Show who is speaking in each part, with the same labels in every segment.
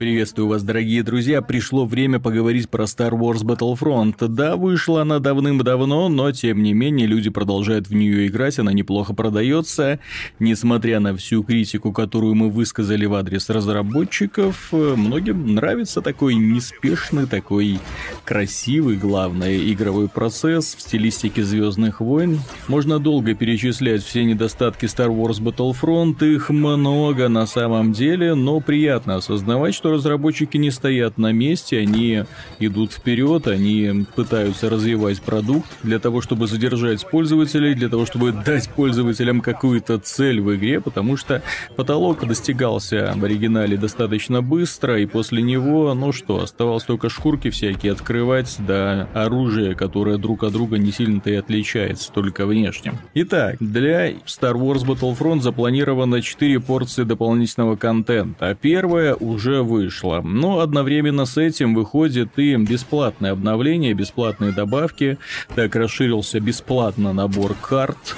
Speaker 1: Приветствую вас, дорогие друзья. Пришло время поговорить про Star Wars Battlefront. Да, вышла она давным-давно, но тем не менее люди продолжают в нее играть, она неплохо продается. Несмотря на всю критику, которую мы высказали в адрес разработчиков, многим нравится такой неспешный, такой красивый, главное, игровой процесс в стилистике Звездных войн. Можно долго перечислять все недостатки Star Wars Battlefront, их много на самом деле, но приятно осознавать, что разработчики не стоят на месте, они идут вперед, они пытаются развивать продукт для того, чтобы задержать пользователей, для того, чтобы дать пользователям какую-то цель в игре, потому что потолок достигался в оригинале достаточно быстро, и после него, ну что, оставалось только шкурки всякие открывать, да оружие, которое друг от друга не сильно-то и отличается, только внешне. Итак, для Star Wars Battlefront запланировано 4 порции дополнительного контента. Первая уже вы вышло. Но одновременно с этим выходит и бесплатное обновление, бесплатные добавки. Так расширился бесплатно набор карт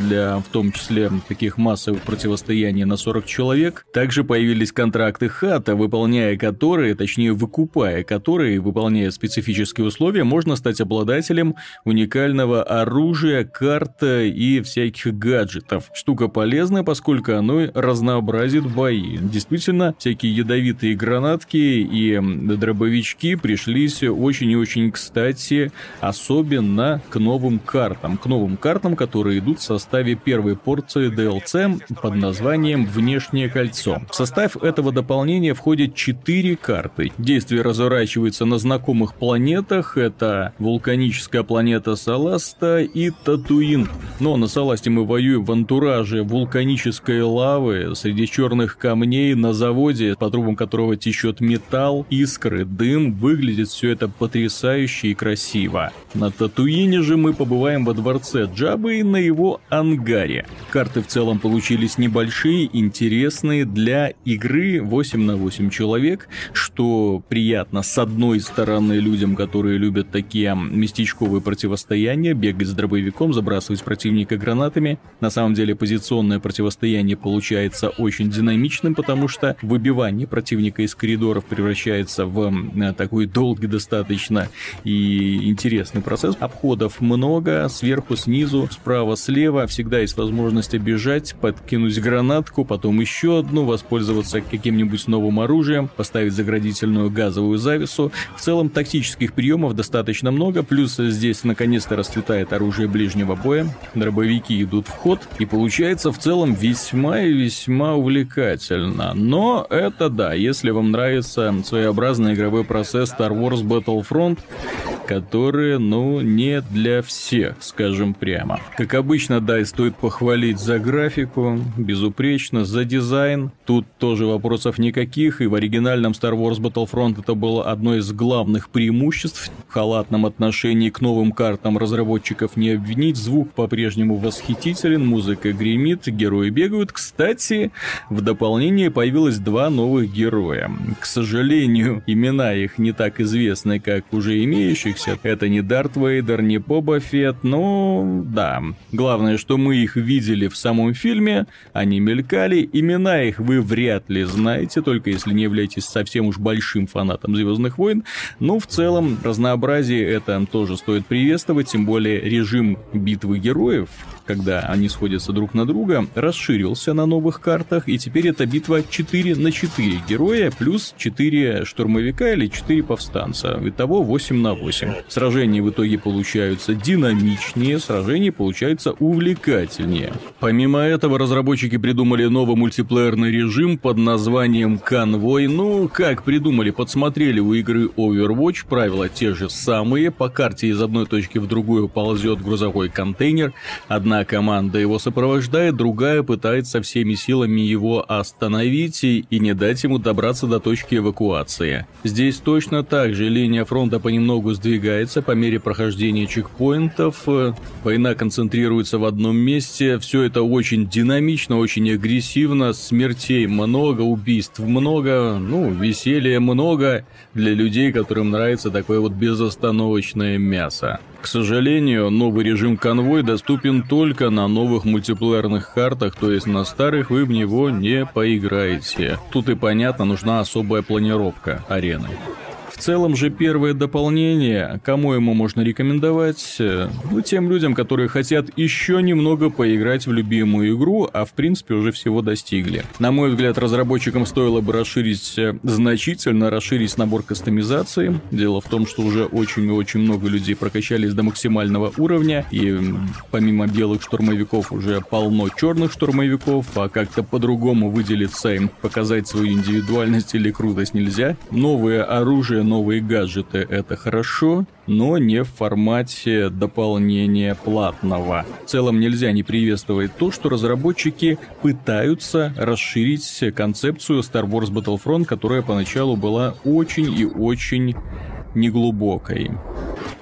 Speaker 1: для в том числе таких массовых противостояний на 40 человек. Также появились контракты хата, выполняя которые, точнее выкупая которые, выполняя специфические условия, можно стать обладателем уникального оружия, карты и всяких гаджетов. Штука полезная, поскольку оно разнообразит бои. Действительно, всякие ядовитые гранатки, и дробовички пришлись очень и очень кстати, особенно к новым картам. К новым картам, которые идут составе первой порции DLC под названием «Внешнее кольцо». В состав этого дополнения входит 4 карты. Действие разворачивается на знакомых планетах. Это вулканическая планета Саласта и Татуин. Но на Саласте мы воюем в антураже вулканической лавы среди черных камней на заводе, по трубам которого течет металл, искры, дым, выглядит все это потрясающе и красиво. На Татуине же мы побываем во дворце Джабы и на его ангаре. Карты в целом получились небольшие, интересные для игры 8 на 8 человек, что приятно с одной стороны людям, которые любят такие местечковые противостояния, бегать с дробовиком, забрасывать противника гранатами. На самом деле позиционное противостояние получается очень динамичным, потому что выбивание противника из коридоров превращается в такой долгий достаточно и интересный процесс. Обходов много, сверху, снизу, справа, слева. Всегда есть возможность обижать, подкинуть гранатку, потом еще одну, воспользоваться каким-нибудь новым оружием, поставить заградительную газовую завесу. В целом тактических приемов достаточно много, плюс здесь наконец-то расцветает оружие ближнего боя, дробовики идут в ход, и получается в целом весьма и весьма увлекательно. Но это да, если вам нравится своеобразный игровой процесс Star Wars Battlefront, которые, ну, не для всех, скажем прямо. Как обычно, да, и стоит похвалить за графику, безупречно, за дизайн. Тут тоже вопросов никаких, и в оригинальном Star Wars Battlefront это было одно из главных преимуществ. В халатном отношении к новым картам разработчиков не обвинить, звук по-прежнему восхитителен, музыка гремит, герои бегают. Кстати, в дополнение появилось два новых героя. К сожалению, имена их не так известны, как уже имеющих имеющихся. Это не Дарт Вейдер, не Боба Фетт, ну да. Главное, что мы их видели в самом фильме, они мелькали, имена их вы вряд ли знаете, только если не являетесь совсем уж большим фанатом Звездных войн. Но в целом разнообразие это тоже стоит приветствовать, тем более режим битвы героев, когда они сходятся друг на друга, расширился на новых картах, и теперь это битва 4 на 4 героя плюс 4 штурмовика или 4 повстанца. Итого 8 на 8. Сражения в итоге получаются динамичнее, сражения получаются увлекательнее. Помимо этого, разработчики придумали новый мультиплеерный режим под названием Конвой. Ну, как придумали, подсмотрели у игры Overwatch, правила те же самые, по карте из одной точки в другую ползет грузовой контейнер, одна Одна команда его сопровождает, другая пытается всеми силами его остановить и не дать ему добраться до точки эвакуации. Здесь точно так же линия фронта понемногу сдвигается по мере прохождения чекпоинтов, война концентрируется в одном месте, все это очень динамично, очень агрессивно, смертей много, убийств много, ну, веселья много для людей, которым нравится такое вот безостановочное мясо. К сожалению, новый режим конвой доступен только на новых мультиплеерных картах, то есть на старых вы в него не поиграете. Тут и понятно, нужна особая планировка арены. В целом же первое дополнение, кому ему можно рекомендовать? Ну, тем людям, которые хотят еще немного поиграть в любимую игру, а в принципе уже всего достигли. На мой взгляд, разработчикам стоило бы расширить, э, значительно расширить набор кастомизации. Дело в том, что уже очень и очень много людей прокачались до максимального уровня, и помимо белых штурмовиков уже полно черных штурмовиков, а как-то по-другому выделиться им, показать свою индивидуальность или крутость нельзя. Новое оружие, новые гаджеты – это хорошо, но не в формате дополнения платного. В целом нельзя не приветствовать то, что разработчики пытаются расширить концепцию Star Wars Battlefront, которая поначалу была очень и очень неглубокой.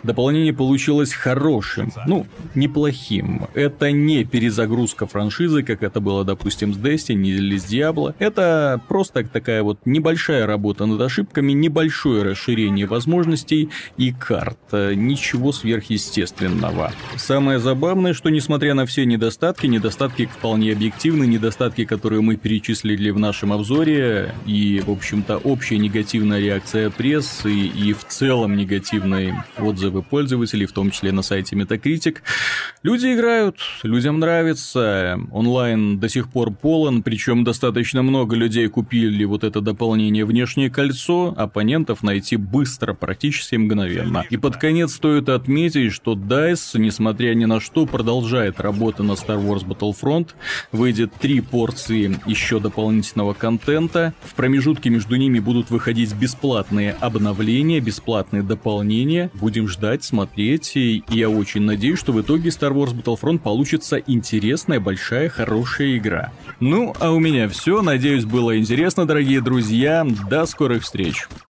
Speaker 1: Дополнение получилось хорошим, ну, неплохим. Это не перезагрузка франшизы, как это было, допустим, с Destiny или с Diablo. Это просто такая вот небольшая работа над ошибками, небольшое расширение возможностей и карт. Ничего сверхъестественного. Самое забавное, что несмотря на все недостатки, недостатки вполне объективны, недостатки, которые мы перечислили в нашем обзоре, и, в общем-то, общая негативная реакция прессы и в целом негативные отзывы отзывы пользователей, в том числе на сайте Metacritic. Люди играют, людям нравится, онлайн до сих пор полон, причем достаточно много людей купили вот это дополнение «Внешнее кольцо», оппонентов найти быстро, практически мгновенно. И под конец стоит отметить, что DICE, несмотря ни на что, продолжает работу на Star Wars Battlefront, выйдет три порции еще дополнительного контента, в промежутке между ними будут выходить бесплатные обновления, бесплатные дополнения, будем ждать, смотреть, и я очень надеюсь, что в итоге Star Wars Battlefront получится интересная, большая, хорошая игра. Ну, а у меня все. Надеюсь, было интересно, дорогие друзья. До скорых встреч.